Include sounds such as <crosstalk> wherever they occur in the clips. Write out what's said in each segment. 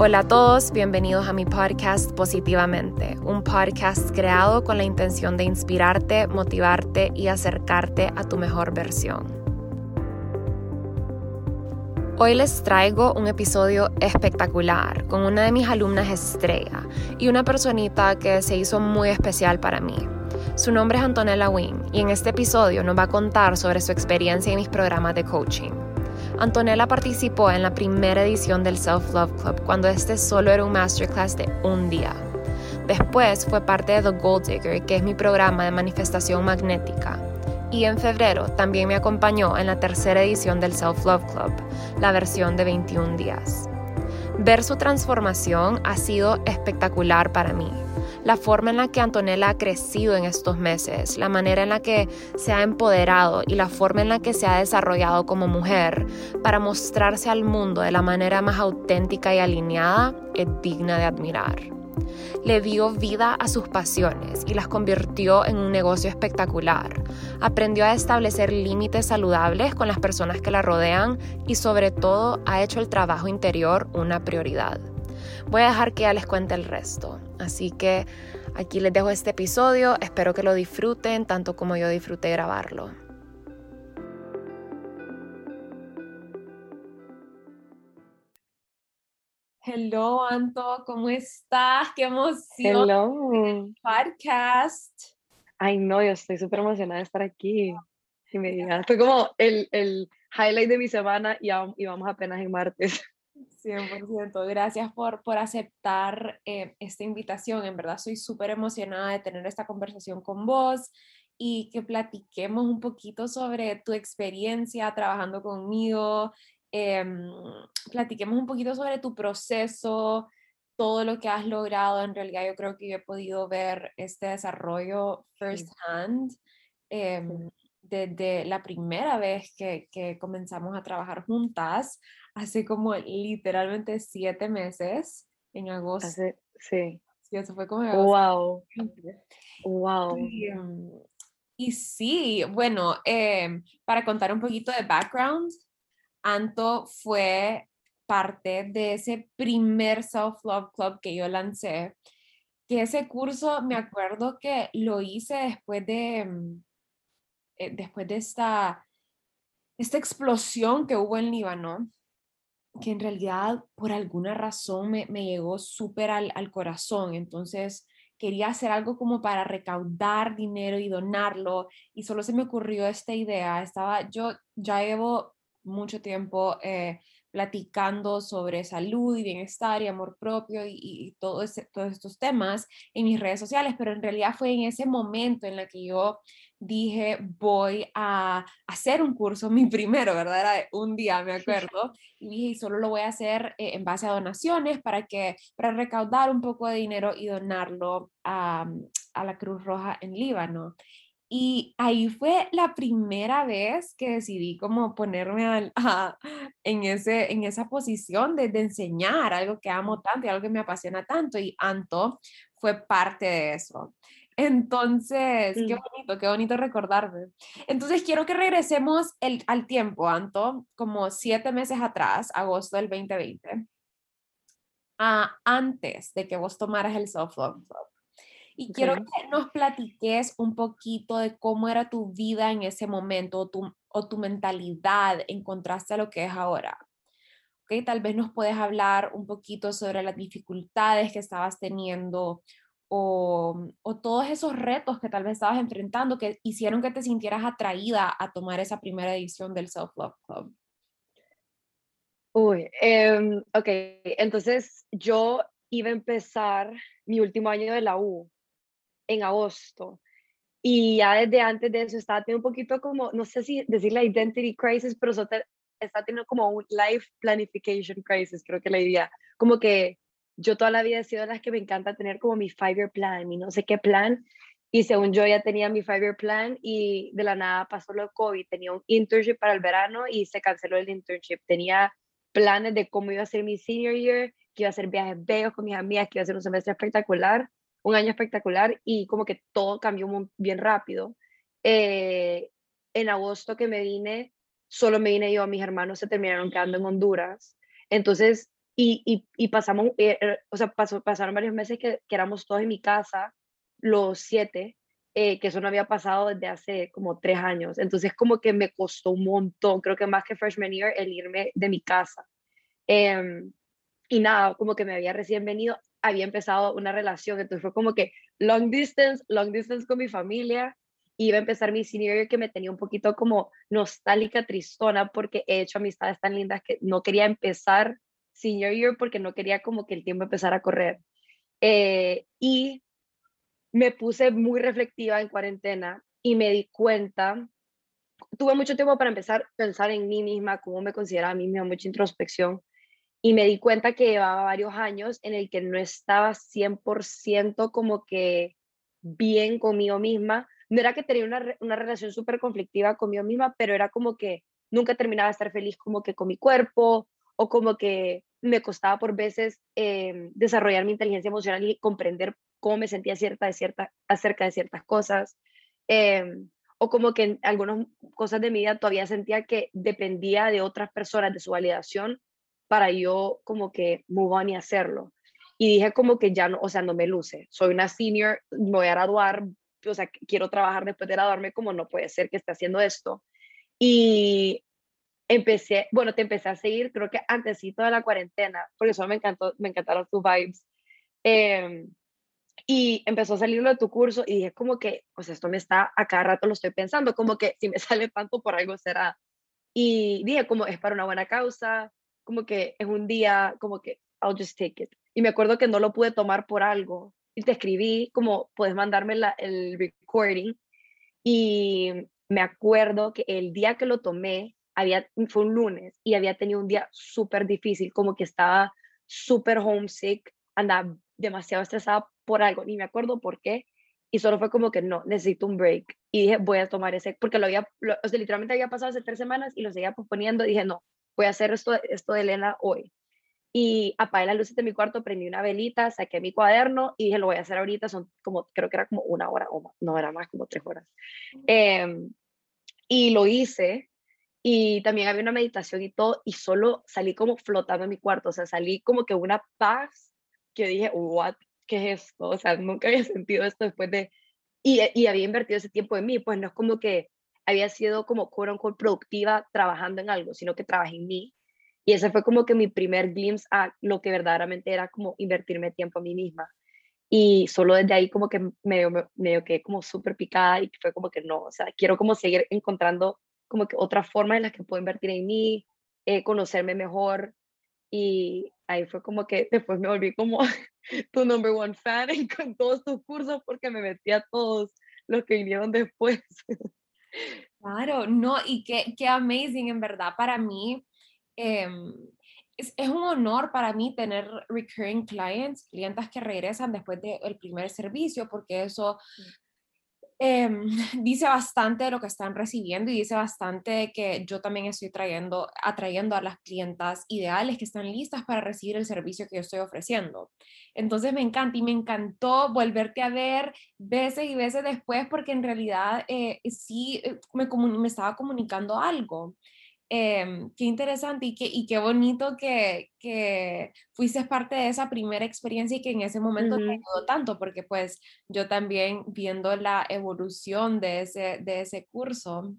Hola a todos, bienvenidos a mi podcast Positivamente, un podcast creado con la intención de inspirarte, motivarte y acercarte a tu mejor versión. Hoy les traigo un episodio espectacular con una de mis alumnas estrella y una personita que se hizo muy especial para mí. Su nombre es Antonella Wing y en este episodio nos va a contar sobre su experiencia en mis programas de coaching. Antonella participó en la primera edición del Self Love Club cuando este solo era un masterclass de un día. Después fue parte de The Gold Digger, que es mi programa de manifestación magnética. Y en febrero también me acompañó en la tercera edición del Self Love Club, la versión de 21 días. Ver su transformación ha sido espectacular para mí la forma en la que Antonella ha crecido en estos meses, la manera en la que se ha empoderado y la forma en la que se ha desarrollado como mujer para mostrarse al mundo de la manera más auténtica y alineada es digna de admirar. Le dio vida a sus pasiones y las convirtió en un negocio espectacular. Aprendió a establecer límites saludables con las personas que la rodean y sobre todo ha hecho el trabajo interior una prioridad. Voy a dejar que ya les cuente el resto. Así que aquí les dejo este episodio. Espero que lo disfruten tanto como yo disfruté grabarlo. Hello, Anto, ¿cómo estás? ¡Qué emoción! Hello. Podcast. Ay, no, yo estoy súper emocionada de estar aquí. Si me digas, fue como el, el highlight de mi semana y, y vamos apenas en martes. 100%. Gracias por, por aceptar eh, esta invitación. En verdad, soy súper emocionada de tener esta conversación con vos y que platiquemos un poquito sobre tu experiencia trabajando conmigo. Em, platiquemos un poquito sobre tu proceso, todo lo que has logrado. En realidad, yo creo que yo he podido ver este desarrollo first hand. Em, desde la primera vez que, que, comenzamos a trabajar juntas hace como literalmente siete meses, en agosto. sí. Sí, eso fue como Wow. Wow. Em, y, sí, bueno, em, para contar un poquito de background, Anto fue parte de ese primer Self-Love Club que yo lancé, que ese curso me acuerdo que lo hice después de, em, eh, después de esta, esta explosión que hubo en Líbano que en realidad por alguna razón me, me llegó súper al, al, corazón. Entonces quería hacer algo como para recaudar dinero y donarlo y solo se me ocurrió esta idea. Estaba, yo ya llevo mucho tiempo eh, platicando sobre salud y bienestar y amor propio y, y todo todos estos temas en mis redes sociales, pero en realidad fue en ese momento en el que yo dije, voy a hacer un curso, <laughs> mi primero, ¿verdad? Era un día, me acuerdo, y dije, y solo lo voy a hacer eh, en base a donaciones para, que, para recaudar un poco de dinero y donarlo a, a la Cruz Roja en Líbano. Y ahí fue la primera vez que decidí como ponerme <laughs> en, ese, en esa posición de, de, enseñar algo que amo tanto y algo que me apasiona tanto. Y Anto fue parte de eso. Entonces, qué bonito, qué bonito recordarme. Entonces, quiero que regresemos el, al tiempo, Anto, como siete meses atrás, agosto del 2020, a antes de que vos tomaras el Self Love Club. Y quiero que nos platiques un poquito de cómo era tu vida en ese momento o tu, o tu mentalidad en contraste a lo que es ahora. ¿Okay? Tal vez nos puedes hablar un poquito sobre las dificultades que estabas teniendo o, todos esos retos que tal vez estabas enfrentando que hicieron que te sintieras atraída a tomar esa primera edición del Self Love Club? Uy, em, ok, entonces yo iba a empezar mi último año de la U en agosto y ya desde antes de eso estaba teniendo un poquito como, no sé si decir la identity crisis, pero está teniendo como un life planification crisis, creo que la idea, como que yo toda la vida he sido de las que me encanta tener como mi five-year plan, mi no sé qué plan, y según yo ya tenía mi five-year plan y de la nada pasó lo COVID, tenía un internship para el verano y se canceló el internship, tenía planes de cómo iba a ser mi senior year, que iba a hacer viajes bellos con mis amigas, que iba a ser un semestre espectacular, un año espectacular y como que todo cambió muy, bien rápido. Eh, en agosto que me vine, solo me vine yo, mis hermanos se terminaron quedando en Honduras, entonces y, y, pasamos, eh, eh, o sea, pasó, pasaron varios meses que, que, éramos todos en mi casa, los siete, eh, que eso no había pasado desde hace como tres años. Entonces como que me costó un montón, creo que más que freshman year, el irme de mi casa. Em, y nada, como que me había recién venido, había empezado una relación, entonces fue como que long distance, long distance con mi familia, iba a empezar mi senior year que me tenía un poquito como nostálgica, tristona, porque he hecho amistades tan lindas que no quería empezar senior year porque no quería como que el tiempo empezara a correr. Eh, y me puse muy reflectiva en cuarentena y me di cuenta, tuve mucho tiempo para empezar a pensar en mí misma, cómo me consideraba a mí misma, mucha introspección, y me di cuenta que llevaba varios años en el que no estaba 100% como que bien conmigo misma. No era que tenía una, una relación súper conflictiva conmigo misma, pero era como que nunca terminaba de estar feliz como que con mi cuerpo o como que me costaba por veces eh, desarrollar mi inteligencia emocional y comprender cómo me sentía cierta de cierta, acerca de ciertas cosas. Em, o como que en algunas cosas de mi vida todavía sentía que dependía de otras personas, de su validación, para yo como que move on y hacerlo. Y dije como que ya no, o sea, no me luce. Soy una senior, voy a graduar, o sea, quiero trabajar después de graduarme, como no puede ser que esté haciendo esto. Y empecé, bueno, te empecé a seguir, creo que antes de la cuarentena, porque eso me encantó, me encantaron tus vibes. Eh, y empezó a salir lo de tu curso y dije como que, pues esto me está, a cada rato lo estoy pensando, como que si me <laughs> sale tanto por algo será. Y dije como es para una buena causa, como que es un día, como que I'll just take it. Y me acuerdo que no lo pude tomar por algo. Y te escribí como puedes mandarme la, el recording. Y me acuerdo que el día que lo tomé, había, fue un lunes y había tenido un día súper difícil, como que estaba súper homesick, andaba demasiado estresada por algo, ni me acuerdo por qué, y solo fue como que no, necesito un break. Y dije, voy a tomar ese, porque lo había, o sea, literalmente había pasado hace tres semanas y lo seguía posponiendo. dije, no, voy a hacer esto, esto de Elena hoy. Y apagué las luces de mi cuarto, prendí una velita, saqué mi cuaderno y dije, lo voy a hacer ahorita. Son como, creo que era como una hora o más, no era más, como tres horas. Em, y lo hice. Y también había una meditación y todo, y solo salí como flotando en mi cuarto, o sea, salí como que una paz que dije, what ¿qué es esto? O sea, nunca había <laughs> sentido esto después de... Y, y había invertido ese tiempo en mí, pues no es como que había sido como quote unquote productiva trabajando en algo, sino que trabajé en mí. Y ese fue como que mi primer glimpse a lo que verdaderamente era como invertirme tiempo a mí misma. Y solo desde ahí como que medio, medio quedé como súper picada y fue como que no, o sea, quiero como seguir encontrando como que otras formas en las que puedo invertir en mí, eh, conocerme mejor. Y ahí fue como que después me volví como <laughs> tu number one fan <laughs> con todos tus cursos porque me metí a todos los que vinieron después. <laughs> Claro, no, y qué, qué amazing en verdad para mí. Em, es, es, un honor para mí tener recurring clients, clientas que regresan después del primer servicio, porque eso Em, <laughs> dice bastante de lo que están recibiendo y dice bastante que yo también estoy trayendo, atrayendo a las clientas ideales que están listas para recibir el servicio que yo estoy ofreciendo. Entonces me encanta y me encantó volverte a ver veces y veces después porque en realidad eh, sí eh, me, me estaba comunicando algo. Em, qué interesante y qué, y qué bonito que, que, fuiste parte de esa primera experiencia y que en ese momento te ayudó tanto, porque pues yo también viendo la evolución de ese, de ese curso,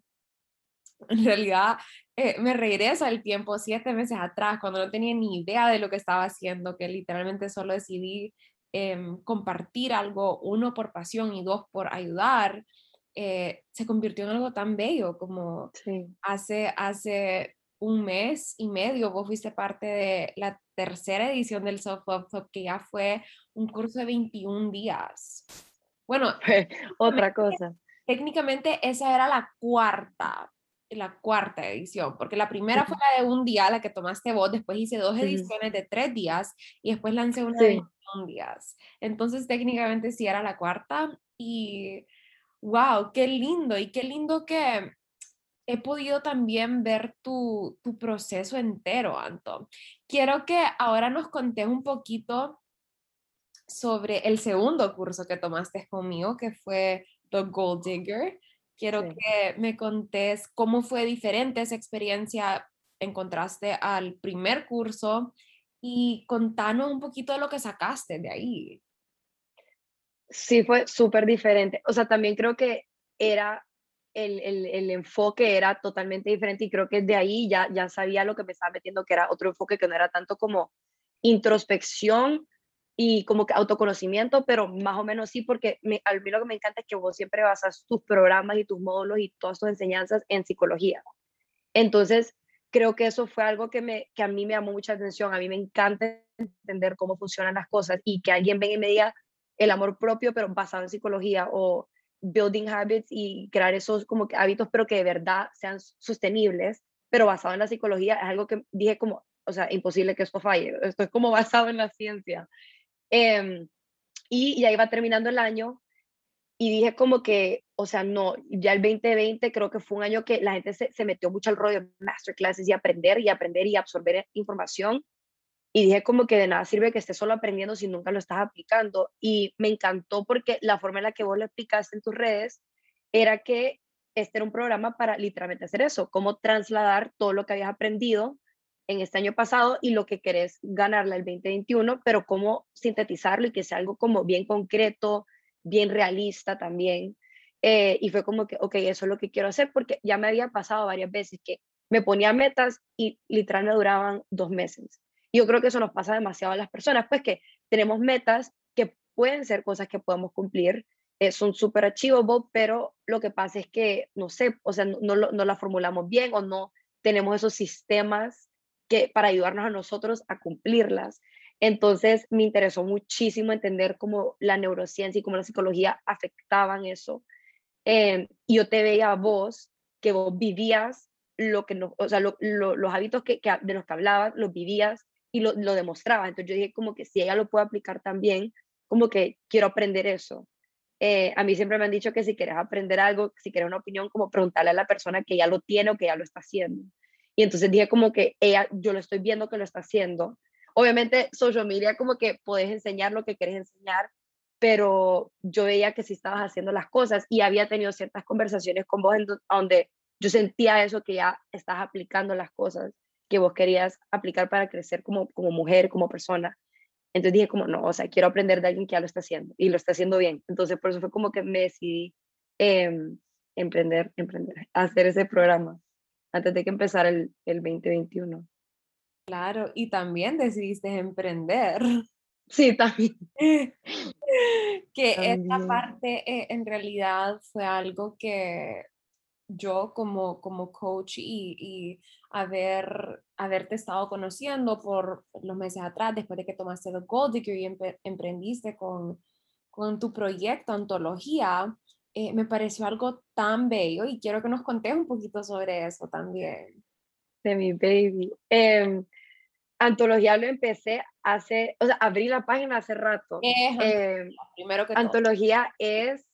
en realidad eh, me regreso al tiempo siete meses atrás, cuando no tenía ni idea de lo que estaba haciendo, que literalmente solo decidí em, compartir algo, uno por pasión y dos por ayudar. Eh, se convirtió en algo tan bello como hace, hace un mes y medio vos fuiste parte de la tercera edición del Self Love Club, que ya fue un curso de 21 días. Bueno, otra cosa. Técnicamente esa era la cuarta, la cuarta edición, porque la primera fue la de un día, la que tomaste vos, después hice dos ediciones de tres días y después lancé una de 21 días. Entonces técnicamente sí era la cuarta y wow, qué lindo y qué lindo que he podido también ver tu, tu proceso entero, Anto. Quiero que ahora nos contes un poquito sobre el segundo curso que tomaste conmigo, que fue The Gold Digger. Quiero que me contes cómo fue diferente esa experiencia en contraste al primer curso y contanos un poquito de lo que sacaste de ahí. Sí, fue súper diferente. O sea, también creo que era el, el, el, enfoque era totalmente diferente y creo que de ahí ya, ya sabía lo que me estaba metiendo, que era otro enfoque que no era tanto como introspección y como que autoconocimiento, pero más o menos sí, porque me, a mí lo que me encanta es que vos siempre basas tus programas y tus módulos y todas tus enseñanzas en psicología. Entonces, creo que eso fue algo que, me, que a mí me llamó mucha atención. A mí me encanta entender cómo funcionan las cosas y que alguien venga y me diga el amor propio, pero basado en psicología o building habits y crear esos como que hábitos, pero que de verdad sean sostenibles, pero basado en la psicología, es algo que dije como, o sea, imposible que esto falle. Esto es como <laughs> basado en la ciencia. Eh, y ya iba terminando el año y dije como que, o sea, no, ya el 2020 creo que fue un año que la gente se, se metió mucho al rollo de masterclasses y aprender y aprender y absorber información. Y dije como que de nada sirve que estés solo aprendiendo si nunca lo estás aplicando. Y me encantó porque la forma en la que vos lo explicaste en tus redes era que este era un programa para literalmente hacer eso, cómo trasladar todo lo que habías aprendido en este año pasado y lo que querés ganarla el 2021, pero cómo sintetizarlo y que sea algo como bien concreto, bien realista también. Eh, y fue como que, ok, eso es lo que quiero hacer porque ya me había pasado varias veces que me ponía metas y literal me duraban dos meses. Y yo creo que eso nos pasa demasiado a las personas, pues que tenemos metas que pueden ser cosas que podemos cumplir, eh, son súper achievable, pero lo que pasa es que, no sé, o sea, no, no, no la formulamos bien o no tenemos esos sistemas que, para ayudarnos a nosotros a cumplirlas. Entonces me interesó muchísimo entender cómo la neurociencia y cómo la psicología afectaban eso. Eh, y yo te veía a vos, que vos vivías lo que no, o sea, los hábitos que, de los que hablabas, los vivías y lo, lo demostrabas. Entonces yo dije como que si ella lo puede aplicar también, como que quiero aprender eso. Eh, a mí siempre me han dicho que si quieres aprender algo, si quieres una opinión, como preguntarle a la persona que ya lo tiene o que ya lo está haciendo. Y entonces dije como que ella, yo lo estoy viendo que lo está haciendo. Obviamente, social media como que puedes enseñar lo que quieres enseñar, pero yo veía que sí estabas haciendo las cosas y había tenido ciertas conversaciones con vos en donde yo sentía eso, que ya estás aplicando las cosas que vos querías aplicar para crecer como, como mujer, como persona. Entonces dije como, no, o sea, quiero aprender de alguien que ya lo está haciendo y lo está haciendo bien. Entonces por eso fue como que me decidí eh, emprender, emprender, <laughs> hacer ese programa antes de que empezara el, el 2021. Claro, y también decidiste emprender. <laughs> Sí, también. que esta parte eh, en realidad fue algo que yo como, como coach y, y haber, haberte estado conociendo por los meses atrás, después de que tomaste el Gold Degree y emprendiste con, con tu proyecto Antología, eh, me pareció algo tan bello y quiero que nos contes un poquito sobre eso también. De mi baby. Eh, antología lo empecé hace, o sea, abrí la página hace rato. Eh, primero que Antología es,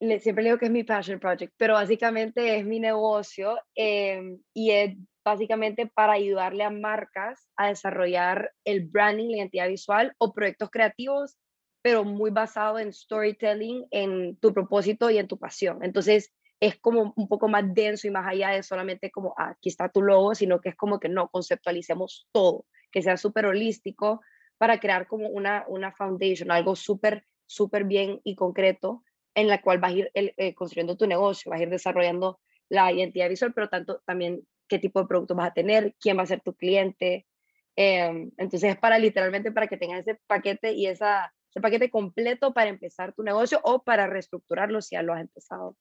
le, siempre digo que es mi passion project, pero básicamente es mi negocio em, y es básicamente para ayudarle a marcas a desarrollar el branding, la identidad visual o proyectos creativos pero muy basado en storytelling, en tu propósito y en tu pasión. Entonces, es como un poco más denso y más allá de solamente como, ah, aquí está tu logo, sino que es como que no, conceptualicemos todo, que sea súper holístico para crear como una, una foundation, algo súper, súper bien y concreto en la cual vas a ir eh, construyendo tu negocio, vas a ir desarrollando la identidad visual, pero tanto también qué tipo de producto vas a tener, quién va a ser tu cliente. Em, entonces es para literalmente para que tengas ese paquete y esa el paquete completo para empezar tu negocio o para reestructurarlo si ya lo has empezado.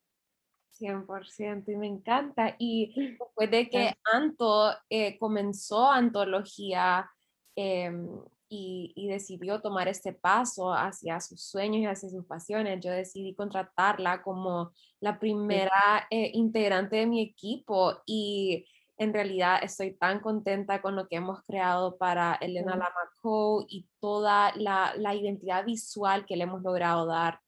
100% y me encanta. Y después de que Anto eh, comenzó antología em, y, y, decidió tomar este paso hacia sus sueños y hacia sus pasiones, yo decidí contratarla como la primera eh, integrante de mi equipo y en realidad estoy tan contenta con lo que hemos creado para Elena Lamaco y toda la, la, identidad visual que le hemos logrado dar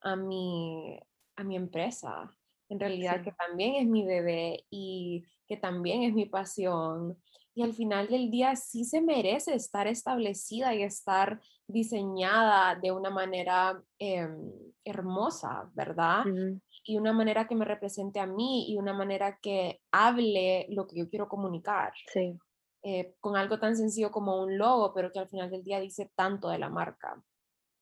a mi, a mi empresa. En realidad que también es mi bebé y que también es mi pasión. Y al final del día sí se merece estar establecida y estar diseñada de una manera em, hermosa, ¿verdad? y una manera que me represente a mí y una manera que hable lo que yo quiero comunicar. Sí. eh, con algo tan sencillo como un logo, pero que al final del día dice tanto de la marca.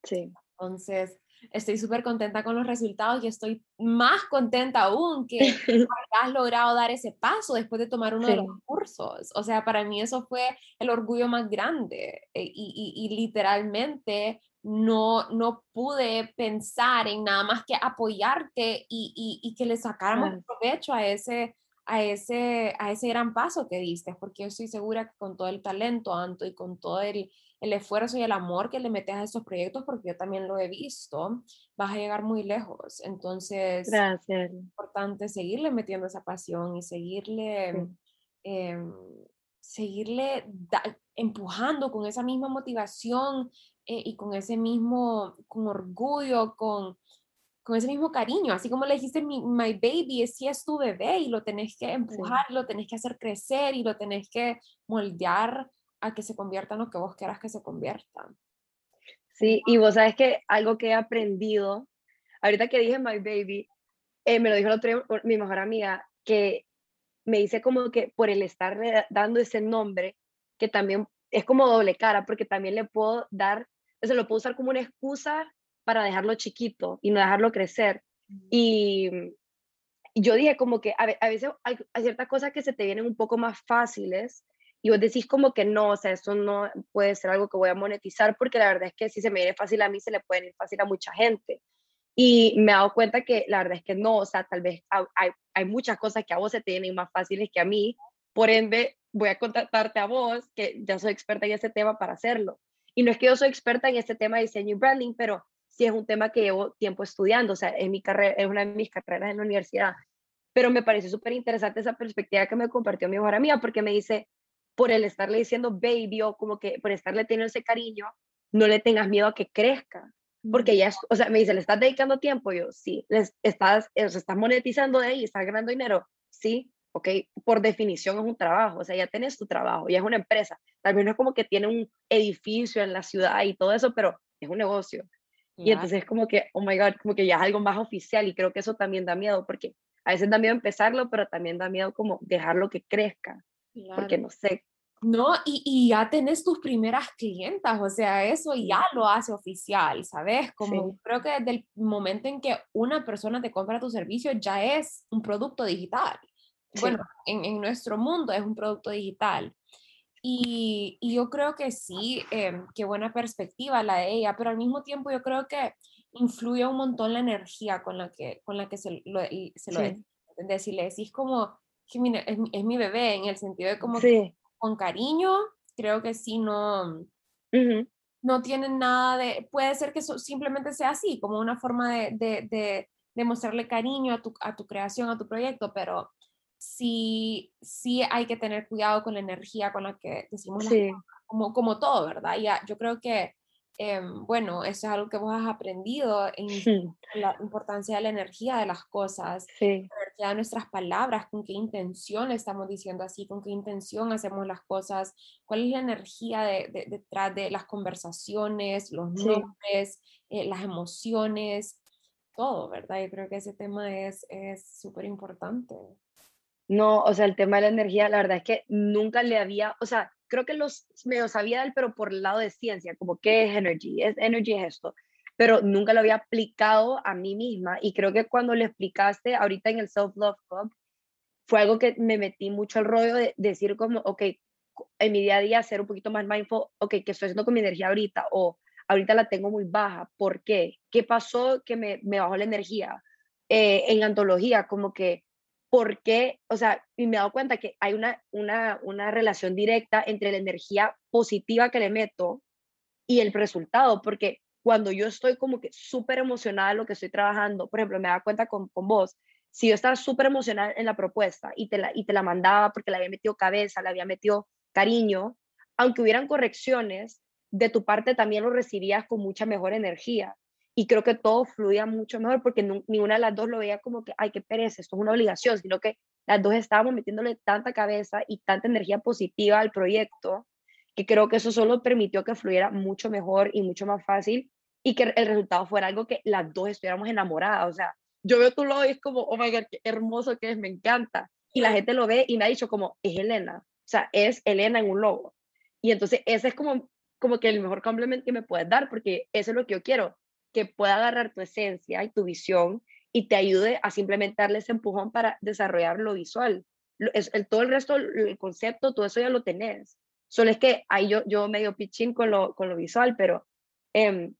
Sí. Entonces, estoy súper contenta con los resultados y estoy más contenta aún que <laughs> has logrado dar ese paso después de tomar uno de los cursos. O sea, para mí eso fue el orgullo más grande eh, y, y, y, literalmente no, no pude pensar en nada más que apoyarte y, y que le sacáramos provecho a ese, a ese, a ese gran paso que diste, porque yo estoy segura que con todo el talento, Anto, y con todo el, el esfuerzo y el amor que le metes a estos proyectos, porque yo también lo he visto, vas a llegar muy lejos. Entonces, Gracias. es importante seguirle metiendo esa pasión y seguirle, em, seguirle empujando con esa misma motivación eh, y con ese mismo, con orgullo, con, con ese mismo cariño, así como le dijiste, mi, my baby, sí es tu bebé y lo tenés que empujar, lo tenés que hacer crecer y lo tenés que moldear a que se convierta en lo que vos quieras que se convierta. Sí, y vos sabes que algo que he aprendido, ahorita que dije my baby, eh, me lo dijo otro, mi mejor amiga, que me dice como que por el estar dando ese nombre, que también es como doble cara, porque también le puedo dar, se lo puedo usar como una excusa para dejarlo chiquito y no dejarlo crecer. Y, yo dije como que a, veces hay, hay, ciertas cosas que se te vienen un poco más fáciles y vos decís como que no, o sea, eso no puede ser algo que voy a monetizar porque la verdad es que si se me viene fácil a mí, se le puede ir fácil a mucha gente. Y me he dado cuenta que la verdad es que no, o sea, tal vez hay, hay muchas cosas que a vos se te vienen más fáciles que a mí, por ende voy a contactarte a vos, que ya soy experta en ese tema para hacerlo. Y no es que yo soy experta en este tema de diseño y branding, pero sí es un tema que llevo tiempo estudiando, o sea, es, mi carrera, es una de mis carreras en la universidad. Pero me parece súper interesante esa perspectiva que me compartió mi mejor amiga, porque me dice, por el estarle diciendo baby o como que por estarle teniendo ese cariño, no le tengas miedo a que crezca. Porque ya, o sea, me dice, ¿le estás dedicando tiempo? Yo, sí. ¿Les estás, estás monetizando de ahí? ¿Estás ganando dinero? Sí. Ok, por definición es un trabajo, o sea, ya tienes tu trabajo, ya es una empresa. Tal vez no es como que tiene un edificio en la ciudad y todo eso, pero es un negocio. Y entonces es como que, oh my God, como que ya es algo más oficial y creo que eso también da miedo, porque a veces da miedo empezarlo, pero también da miedo como dejarlo que crezca porque no sé. No, y, y, ya tenés tus primeras clientas, o sea, eso ya lo hace oficial, ¿sabes? Como creo que desde el momento en que una persona te compra tu servicio ya es un producto digital. Bueno, en, en, nuestro mundo es un producto digital. Y, y yo creo que sí, eh, qué buena perspectiva la de ella, pero al mismo tiempo yo creo que influye un montón la energía con la que, con la que se lo, se lo sí. Si le decís como, es, es, mi bebé, en el sentido de como con cariño, creo que sí, no, no tienen nada de, puede ser que simplemente sea así, como una forma de, de, de, mostrarle cariño a tu, a tu creación, a tu proyecto, pero sí, sí hay que tener cuidado con la energía con la que decimos como, como todo, ¿verdad? Ya, yo creo que Em, bueno, eso es algo que vos has aprendido en la importancia de la energía de las cosas, sí. De nuestras palabras, con qué intención estamos diciendo así, con qué intención hacemos las cosas, cuál es la energía de, detrás de las conversaciones, los nombres, eh, las emociones, todo, ¿verdad? Yo creo que ese tema es súper importante. No, o sea, el tema de la energía, la verdad es que nunca le había, o sea, creo que los medio sabía de él, pero por el lado de ciencia, como qué es energy, es energy es esto, pero nunca lo había aplicado a mí misma y creo que cuando le explicaste ahorita en el Self Love Club, fue algo que me metí mucho al rollo de decir como, ok, en mi día a día ser un poquito más mindful, ok, ¿qué estoy haciendo con mi energía ahorita? O ahorita la tengo muy baja, ¿por qué? ¿Qué pasó que me, me bajó la energía? Eh, en antología, como que ¿por qué? O sea, y me he dado cuenta que hay una, una, una relación directa entre la energía positiva que le meto y el resultado, porque cuando yo estoy como que súper emocionada en lo que estoy trabajando, por ejemplo, me da cuenta con, vos, si yo estaba súper emocionada en la propuesta y te la, y te la mandaba porque le había metido cabeza, le había metido cariño, aunque hubieran correcciones, de tu parte también lo recibías con mucha mejor energía. Y creo que todo fluía mucho mejor porque ninguna de las dos lo veía como que, ay, qué pereza, esto es una obligación, sino que las dos estábamos metiéndole tanta cabeza y tanta energía positiva al proyecto que creo que eso solo permitió que fluyera mucho mejor y mucho más fácil y que el resultado fuera algo que las dos estuviéramos enamoradas. O sea, yo veo tu logo y es como, oh my God, qué hermoso que es, me encanta. Y la gente lo ve y me ha dicho como, es Elena. O sea, es Elena en un logo. Y entonces ese es como, como que el mejor complemento que me puedes dar, porque eso es lo que yo quiero, que pueda agarrar tu esencia y tu visión y te ayude a simplemente darle ese empujón para desarrollar lo visual. el, todo el resto, el concepto, todo eso ya lo tenés. Solo es que ahí yo, yo medio pitching con lo, con lo visual, pero em,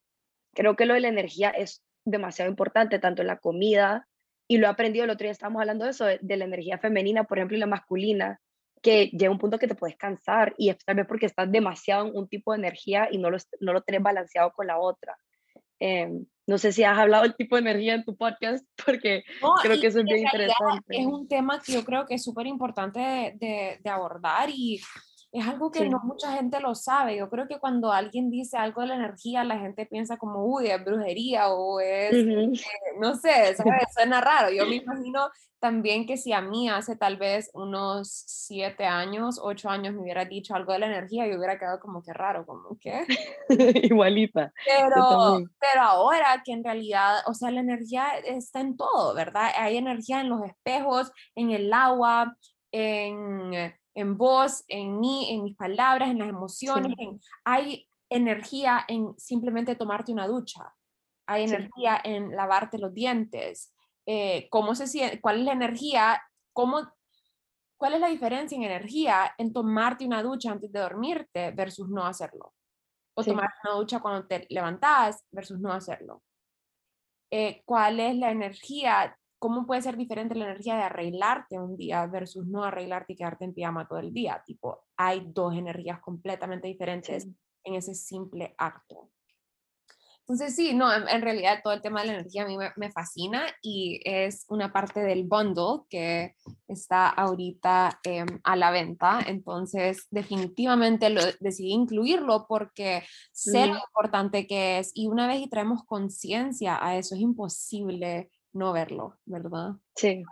creo que lo de la energía es demasiado importante, tanto en la comida, y lo he aprendido el otro día, estábamos hablando de eso, de, la energía femenina, por ejemplo, y la masculina, que llega un punto que te puedes cansar y es tal vez porque estás demasiado en un tipo de energía y no lo, no lo tenés balanceado con la otra. Em, no sé si has hablado del tipo de energía en tu podcast, <laughs> porque creo que eso es bien interesante. Es un tema que yo creo que es súper importante de, de, abordar y es algo que no mucha gente lo sabe. Yo creo que cuando alguien dice algo de la energía, la gente piensa como, uy, es brujería o es, eh, no sé, <laughs> suena raro. Yo me imagino también que si a mí hace tal vez unos siete años, ocho años me hubiera dicho algo de la energía, yo hubiera quedado como que raro, como que... <laughs> Igualita. Pero, pero ahora que en realidad, o sea, la energía está en todo, ¿verdad? Hay energía en los espejos, en el agua, en en voz, en mí, en mis palabras, en las emociones. hay energía en simplemente tomarte una ducha. Hay energía en lavarte los dientes. Eh, ¿Cómo se siente? ¿Cuál es la energía? ¿Cómo, ¿Cuál es la diferencia en energía en tomarte una ducha antes de dormirte versus no hacerlo? O tomar una ducha cuando te levantas versus no hacerlo. Eh, ¿Cuál es la energía ¿cómo puede ser diferente la energía de arreglarte un día versus no arreglarte y quedarte en pijama todo el día? Tipo, hay dos energías completamente diferentes en ese simple acto. Entonces, sí, no, en, realidad todo el tema de la energía a mí me, fascina y es una parte del bundle que está ahorita em, a la venta. Entonces, definitivamente lo, decidí incluirlo porque sé lo importante que es y una vez y traemos conciencia a eso, es imposible no verlo, ¿verdad? Sí,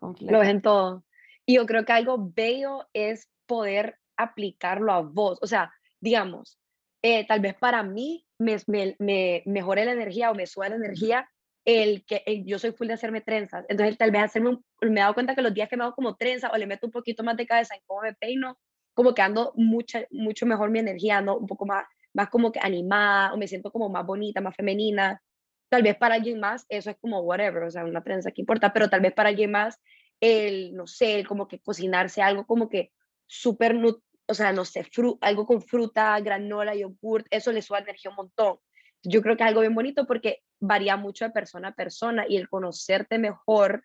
lo ves en todo. Y yo creo que algo bello es poder aplicarlo a vos. O sea, digamos, eh, tal vez para mí me, me, mejore la energía o me sube la energía el que yo soy full de hacerme trenzas. Entonces, tal vez hacerme me he dado cuenta que los días que me hago como trenza o le meto un poquito más de cabeza en cómo me peino, como que ando mucha, mucho mejor mi energía, ando un poco más, más como que animada o me siento como más bonita, más femenina. Tal vez para alguien más eso es como whatever, o sea, una trenza que importa, pero tal vez para alguien más el, no sé, el como que cocinarse algo como que súper, o sea, no sé, algo con fruta, granola, yogurt, eso le sube energía un montón. Yo creo que es algo bien bonito porque varía mucho de persona a persona y el conocerte mejor,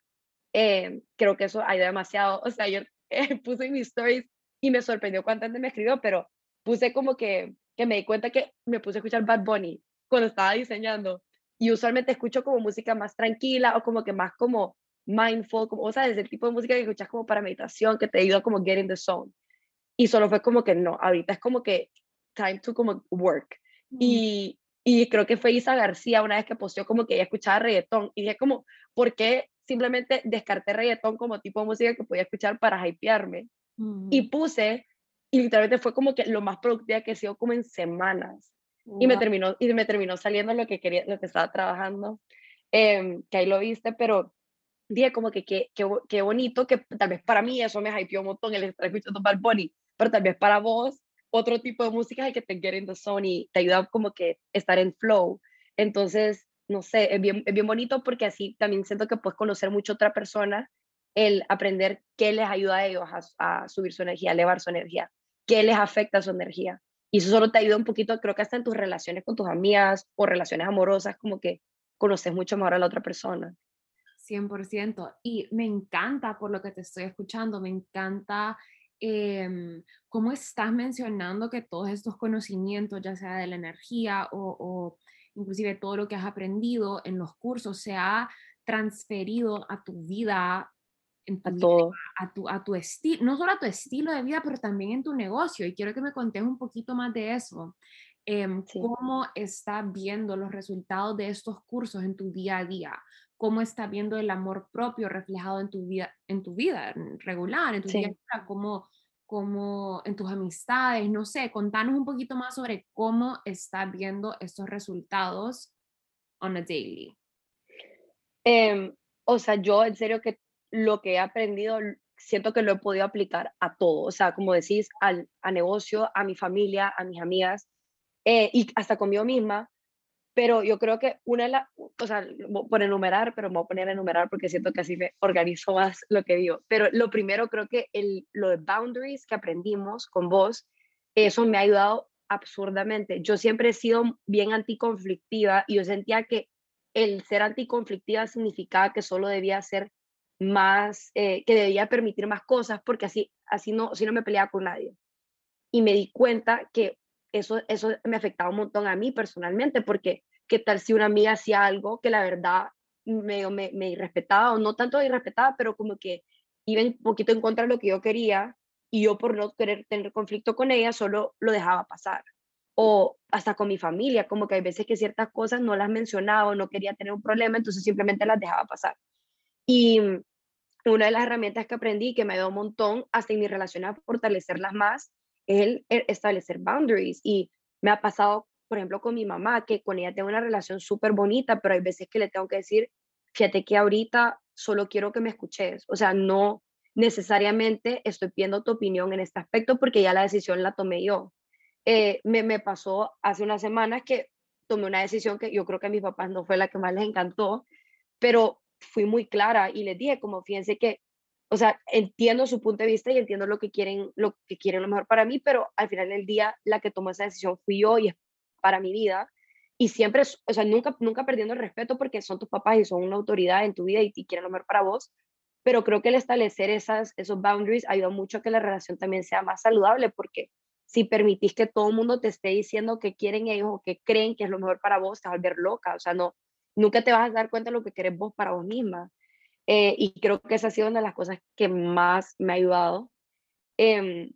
eh, creo que eso ayuda demasiado. O sea, yo <laughs> eh, puse en mis stories y me sorprendió cuánta gente me escribió, pero puse como que, que me di cuenta que me puse a escuchar Bad Bunny cuando estaba diseñando y usualmente escucho como música más tranquila o como que más como mindful, como, o sea, es el tipo de música que escuchas como para meditación, que te ayuda como get in the zone. Y solo fue como que no, ahorita es como que time to como work. Y, y creo que fue Isa García una vez que posteó como que ella escuchaba reggaetón y dije como, ¿por qué simplemente descarté reggaetón como tipo de música que podía escuchar para hypearme? Y puse, y literalmente fue como que lo más productiva que he sido como en semanas. Y me terminó, y me terminó saliendo lo que quería, lo que estaba trabajando, eh, que ahí lo viste, pero dije como que qué qué bonito, que tal vez para mí eso me hypeó un montón el estar escuchando Bad Bunny, pero tal vez para vos otro tipo de música es el que te get in the zone y te ayuda como que estar en flow. Entonces, no sé, es bien, es bien bonito porque así también siento que puedes conocer mucho a otra persona, el aprender qué les ayuda a ellos a, a subir su energía, a elevar su energía, qué les afecta su energía. Y eso solo te ayuda un poquito, creo que hasta en tus relaciones con tus amigas o relaciones amorosas, como que conoces mucho mejor a la otra persona. 100%. Y me encanta por lo que te estoy escuchando, me encanta eh, cómo estás mencionando que todos estos conocimientos, ya sea de la energía o, o inclusive todo lo que has aprendido en los cursos, se ha transferido a tu vida a, todo. a, tu, a tu estilo, no solo a tu estilo de vida, pero también en tu negocio. Y quiero que me contes un poquito más de eso. Em, ¿Cómo estás viendo los resultados de estos cursos en tu día a día? ¿Cómo estás viendo el amor propio reflejado en tu vida, en tu vida regular, en tu día a día? ¿Cómo, cómo en tus amistades? No sé, contanos un poquito más sobre cómo estás viendo estos resultados on a daily. Em, o sea, yo en serio que lo que he aprendido siento que lo he podido aplicar a todo, o sea, como decís, al, a negocio, a mi familia, a mis amigas eh, y hasta conmigo misma. Pero yo creo que una de las, o sea, por enumerar, pero me voy a poner enumerar porque siento que así me organizo más lo que digo. Pero lo primero creo que el, lo de boundaries que aprendimos con vos, eso me ha ayudado absurdamente. Yo siempre he sido bien anticonflictiva y yo sentía que el ser anticonflictiva significaba que solo debía ser más, eh, que debía permitir más cosas porque así, así, no, así no me peleaba con nadie. Y me di cuenta que eso, eso me afectaba un montón a mí personalmente porque qué tal si una amiga hacía algo que la verdad me, me, me irrespetaba o no tanto irrespetaba, pero como que iba un poquito en contra de lo que yo quería y yo por no querer tener conflicto con ella solo lo dejaba pasar o hasta con mi familia, como que hay veces que ciertas cosas no las mencionaba o no quería tener un problema, entonces simplemente las dejaba pasar. Y una de las herramientas que aprendí que me ayudó un montón hasta en mi relación a fortalecerlas más es el, establecer boundaries. Y me ha pasado, por ejemplo, con mi mamá, que con ella tengo una relación súper bonita, pero hay veces que le tengo que decir, fíjate que ahorita solo quiero que me escuches. O sea, no necesariamente estoy pidiendo tu opinión en este aspecto porque ya la decisión la tomé yo. Eh, me, me, pasó hace unas semanas que tomé una decisión que yo creo que a mis papás no fue la que más les encantó, pero fui muy clara y les dije como fíjense que, o sea, entiendo su punto de vista y entiendo lo que quieren, lo que quieren lo mejor para mí, pero al final del día la que tomó esa decisión fui yo y es para mi vida. Y siempre, o sea, nunca, nunca perdiendo el respeto porque son tus papás y son una autoridad en tu vida y, y quieren lo mejor para vos, pero creo que el establecer esas, esos boundaries ayuda mucho a que la relación también sea más saludable porque si permitís que todo el mundo te esté diciendo que quieren ellos o que creen que es lo mejor para vos, te vas a volver loca, o sea, no, nunca te vas a dar cuenta de lo que querés vos para vos misma. Eh, y creo que esa ha sido una de las cosas que más me ha ayudado. Em,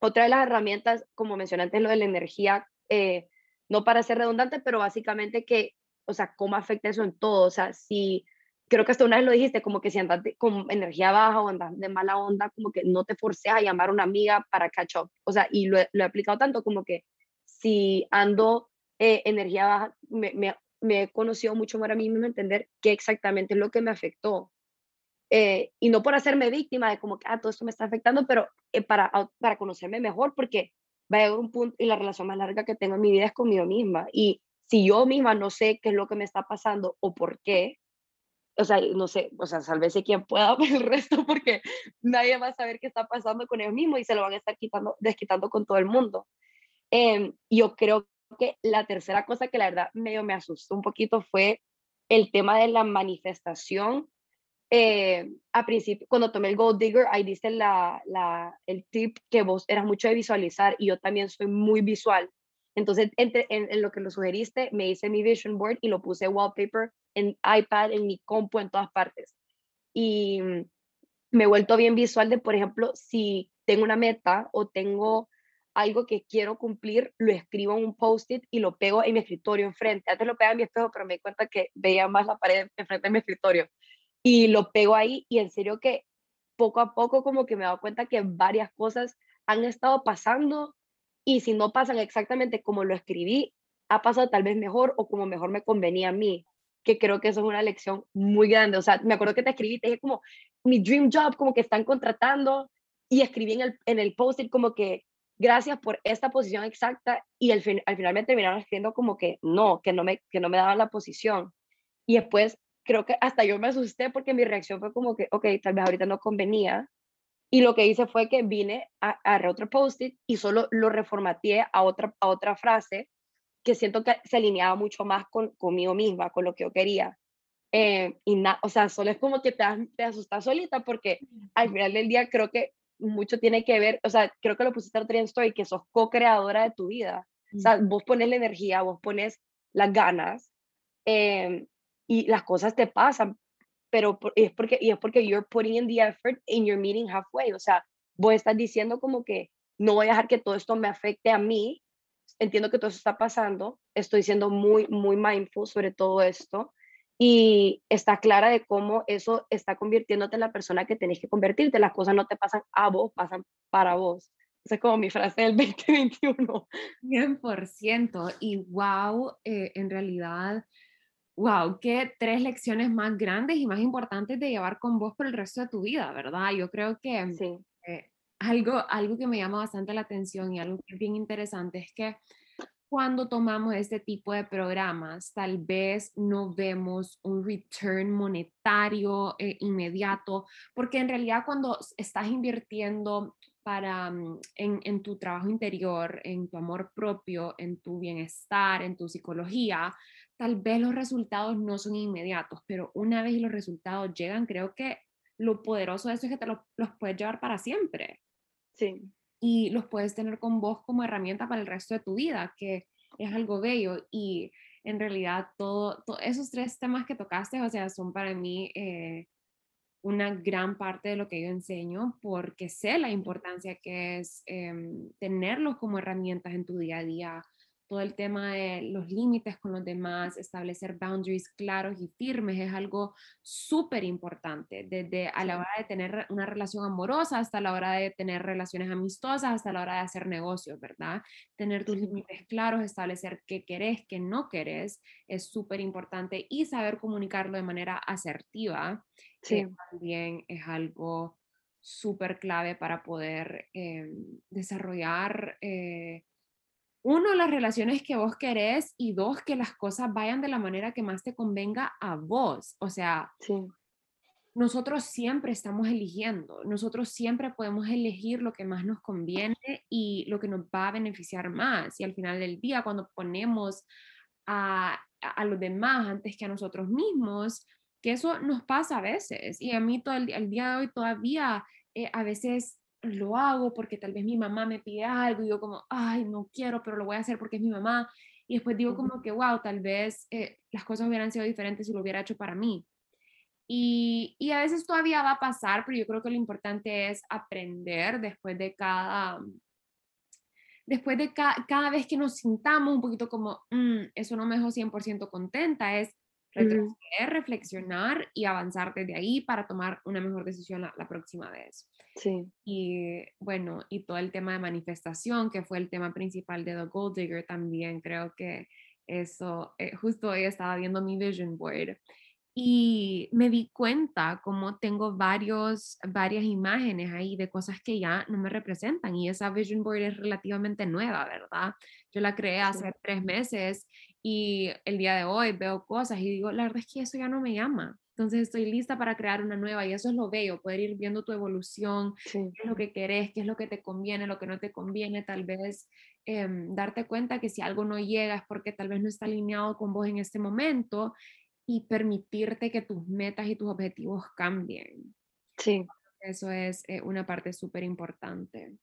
otra de las herramientas, como mencioné antes, lo de la energía, eh, no para ser redundante, pero básicamente que, o sea, cómo afecta eso en todo. O sea, si creo que hasta una vez lo dijiste, como que si andas con energía baja o andas de mala onda, como que no te forces a llamar a una amiga para catch up. O sea, y lo, he aplicado tanto como que si ando eh, energía baja, me, me, me, he conocido mucho más a mí mismo entender qué exactamente es lo que me afectó. Eh, y no por hacerme víctima de como que, ah, todo esto me está afectando, pero eh, para, para conocerme mejor, porque va a llegar un punto y la relación más larga que tengo en mi vida es conmigo misma. Y si yo misma no sé qué es lo que me está pasando o por qué, o sea, no sé, o sea, sálvese quien pueda, <laughs> pero el resto porque nadie va a saber qué está pasando con ellos mismos y se lo van a estar quitando, desquitando con todo el mundo. Eh, yo creo que la tercera cosa que la verdad medio me asustó un poquito fue el tema de la manifestación. Eh, a principio, cuando tomé el Gold Digger, ahí dice la, la, el tip que vos eras mucho de visualizar y yo también soy muy visual. Entonces, entre, en, lo que lo sugeriste, me hice mi vision board y lo puse wallpaper en iPad, en mi compu, en todas partes. Y me he vuelto bien visual de, por ejemplo, si tengo una meta o tengo algo que quiero cumplir, lo escribo en un post-it y lo pego en mi escritorio enfrente. Antes lo pegaba en mi espejo, pero me di cuenta que veía más la pared enfrente de mi escritorio. Y lo pego ahí y en serio que poco a poco como que me he dado cuenta que varias cosas han estado pasando y si no pasan exactamente como lo escribí, ha pasado tal vez mejor o como mejor me convenía a mí, que creo que eso es una lección muy grande. O sea, me acuerdo que te escribí, te dije como mi dream job, como que están contratando y escribí en el, en el post-it como que gracias por esta posición exacta y al, fin, al final me terminaron escribiendo como que no, que no, me, que no me daban la posición. Y después creo que hasta yo me asusté porque mi reacción fue como que, ok, tal vez ahorita no convenía, y lo que hice fue que vine a, a otro post-it y solo lo reformateé a otra, a otra frase que siento que se alineaba mucho más con, conmigo misma, con lo que yo quería. Eh, y nada, o sea, solo es como que te, te asustas solita porque al final del día creo que mucho tiene que ver, o sea, creo que lo pusiste en story, que sos co-creadora de tu vida. O sea, vos pones la energía, vos pones las ganas eh, y las cosas te pasan, pero es porque, y es porque you're putting in the effort and you're meeting halfway, o sea, vos estás diciendo como que no voy a dejar que todo esto me afecte a mí, entiendo que todo eso está pasando, estoy siendo muy, muy mindful sobre todo esto y está clara de cómo eso está convirtiéndote en la persona que tenés que convertirte, las cosas no te pasan a vos, pasan para vos. Esa es como mi frase del <laughs> 2021. 100%. Y wow, eh, en realidad wow, qué tres lecciones más grandes y más importantes de llevar con vos por el resto de tu vida, ¿verdad? Yo creo que Sí, eh, algo, algo que me llama bastante la atención y algo que es bien interesante es que cuando tomamos este tipo de programas, tal vez no vemos un return monetario eh, inmediato, porque en realidad cuando estás invirtiendo para, mm, en, tu trabajo interior, en tu amor propio, en tu bienestar, en tu psicología, tal vez los resultados no son inmediatos, pero una vez los resultados llegan, creo que lo poderoso de eso es que te lo- los puedes llevar para siempre. Sí, y los puedes tener con vos como herramienta para el resto de tu vida, que es algo bello. Y en realidad, todo, to- esos tres temas que tocaste, o sea, son para mí eh, una gran parte de lo que yo enseño, porque sé la importancia que es em, tenerlos como herramientas en tu día a día. Todo el tema de los límites con los demás, establecer boundaries claros y firmes es algo súper importante, desde a la hora de tener una relación amorosa hasta la hora de tener relaciones amistosas, hasta la hora de hacer negocios, ¿verdad? Tener tus límites claros, establecer qué querés, qué no querés, es súper importante y saber comunicarlo de manera asertiva sí, eh, también es algo súper clave para poder eh, desarrollar, eh, uno, las relaciones que vos querés y dos, que las cosas vayan de la manera que más te convenga a vos. O sea, sí, nosotros siempre estamos eligiendo, nosotros siempre podemos elegir lo que más nos conviene y lo que nos va a beneficiar más. Y al final del día, cuando ponemos a, a- los demás antes que a nosotros mismos, que eso nos pasa a veces. Y a mí todo el, el día de hoy todavía eh, a veces lo hago porque tal vez mi mamá me pide algo y yo como, ay, no quiero, pero lo voy a hacer porque es mi mamá. Y después digo como que, wow, tal vez eh, las cosas hubieran sido diferentes si lo hubiera hecho para mí. Y, y a veces todavía va a pasar, pero yo creo que lo importante es aprender después de cada, después de ca- cada vez que nos sintamos un poquito como, "Mm, eso no me dejó 100% contenta, es. Retroceder, reflexionar y avanzar desde ahí para tomar una mejor decisión la, la próxima vez. sí, Y bueno, y todo el tema de manifestación, que fue el tema principal de The Gold Digger también, creo que eso, eh, justo hoy estaba viendo mi vision board y me di cuenta como tengo varios, varias imágenes ahí de cosas que ya no me representan y esa vision board es relativamente nueva, ¿verdad? Yo la creé hace Sí. tres meses y el día de hoy veo cosas y digo, la verdad es que eso ya no me llama. Entonces estoy lista para crear una nueva y eso es lo bello, poder ir viendo tu evolución, sí, qué es lo que querés, qué es lo que te conviene, lo que no te conviene, tal vez em, darte cuenta que si algo no llega es porque tal vez no está alineado con vos en este momento y permitirte que tus metas y tus objetivos cambien. sí. Eso es eh, una parte súper importante.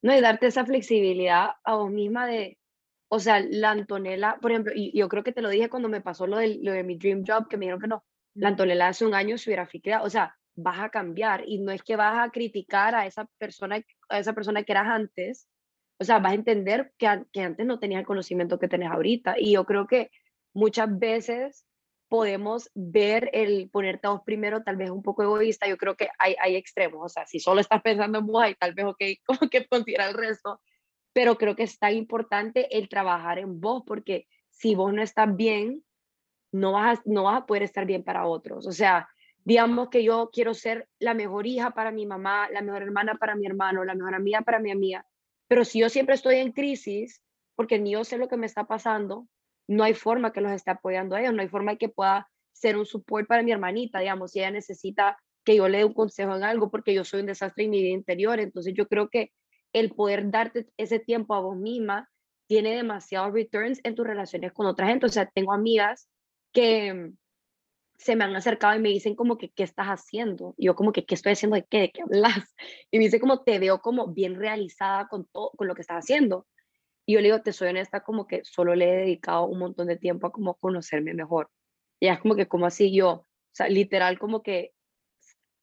No, y darte esa flexibilidad a vos misma de, o sea, la Antonella, por ejemplo, y yo creo que te lo dije cuando me pasó lo de, lo de mi dream job, que me dijeron que no, la Antonella hace un año se hubiera quedado, o sea, vas a cambiar y no es que vas a criticar a esa persona, a esa persona que eras antes, o sea, vas a entender que, que antes no tenías el conocimiento que tenés ahorita. Y yo creo que muchas veces podemos ver el ponerte a vos primero, tal vez un poco egoísta. Yo creo que hay, hay extremos, o sea, si solo estás pensando en vos, ahí tal vez, ok, <laughs> como que considera el resto. Pero creo que es tan importante el trabajar en vos, porque si vos no estás bien, no vas, a, no vas a poder estar bien para otros. O sea, digamos que yo quiero ser la mejor hija para mi mamá, la mejor hermana para mi hermano, la mejor amiga para mi amiga, pero si yo siempre estoy en crisis, porque ni yo sé lo que me está pasando, no hay forma que los esté apoyando a ellos, no hay forma que pueda ser un support para mi hermanita, digamos, si ella necesita que yo le dé un consejo en algo, porque yo soy un desastre en mi vida interior. Entonces yo creo que el poder darte ese tiempo a vos misma tiene demasiados returns en tus relaciones con otra gente. O sea, tengo amigas que mm, se me han acercado y me dicen como que, ¿qué estás haciendo? Y yo como que, ¿qué estoy haciendo? ¿De qué? ¿De qué hablas? <laughs> Y me dice como, te veo como bien realizada con todo, con lo que estás haciendo. Y yo le digo, te soy honesta, como que solo le he dedicado un montón de tiempo a como conocerme mejor. Y es como que, como así yo, o sea, literal como que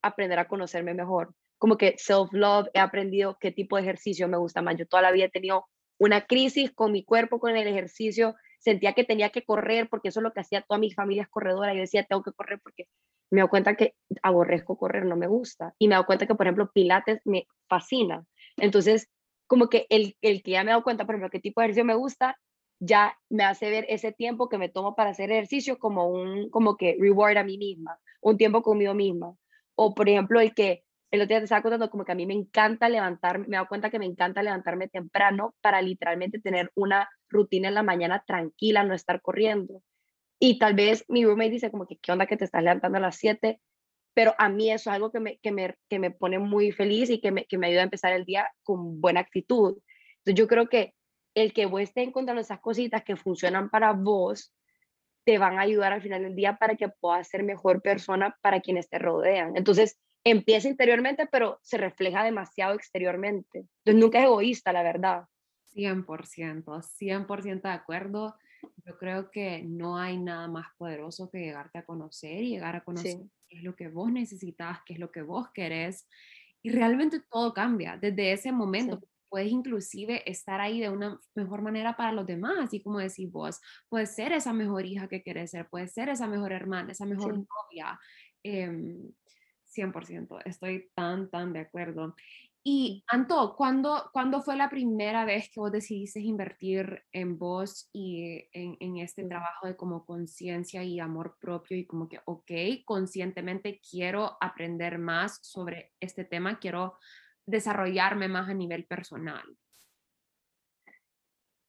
aprender a conocerme mejor. Como que self-love, he aprendido qué tipo de ejercicio me gusta más. Yo toda la vida he tenido una crisis con mi cuerpo, con el ejercicio. Sentía que tenía que correr porque eso es lo que hacía toda mi familia es corredora. Yo decía, tengo que correr porque me doy cuenta que aborrezco correr, no me gusta. Y me doy cuenta que, por ejemplo, Pilates me fascina. Entonces, como que el, el que ya me he dado cuenta, por ejemplo, qué tipo de ejercicio me gusta, ya me hace ver ese tiempo que me tomo para hacer ejercicio como un, como que reward a mí misma, un tiempo conmigo misma. O por ejemplo, el que el otro día te estaba contando como que a mí me encanta levantarme, me he dado cuenta que me encanta levantarme temprano para literalmente tener una rutina en la mañana tranquila, no estar corriendo. Y tal vez mi roommate dice como que, ¿qué onda que te estás levantando a las 7? Pero a mí eso es algo que me, que me, que me pone muy feliz y que me, que me ayuda a empezar el día con buena actitud. Entonces yo creo que el que vos estés encontrando esas cositas que funcionan para vos, te van a ayudar al final del día para que puedas ser mejor persona para quienes te rodean. Entonces, empieza interiormente, pero se refleja demasiado exteriormente. Entonces, nunca es egoísta, la verdad. 100%, 100% de acuerdo. Yo creo que no hay nada más poderoso que llegarte a conocer y llegar a conocer qué es lo que vos necesitas, qué es lo que vos querés. Y realmente todo cambia desde ese momento puedes inclusive estar ahí de una mejor manera para los demás, así como decís vos, puedes ser esa mejor hija que quieres ser, puedes ser esa mejor hermana, esa mejor novia. 100%, em, estoy tan, tan de acuerdo. Y Anto, ¿cuándo, ¿cuándo fue la primera vez que vos decidiste invertir en vos y en, en este trabajo de como conciencia y amor propio y como que, ok, conscientemente quiero aprender más sobre este tema, quiero desarrollarme más a nivel personal?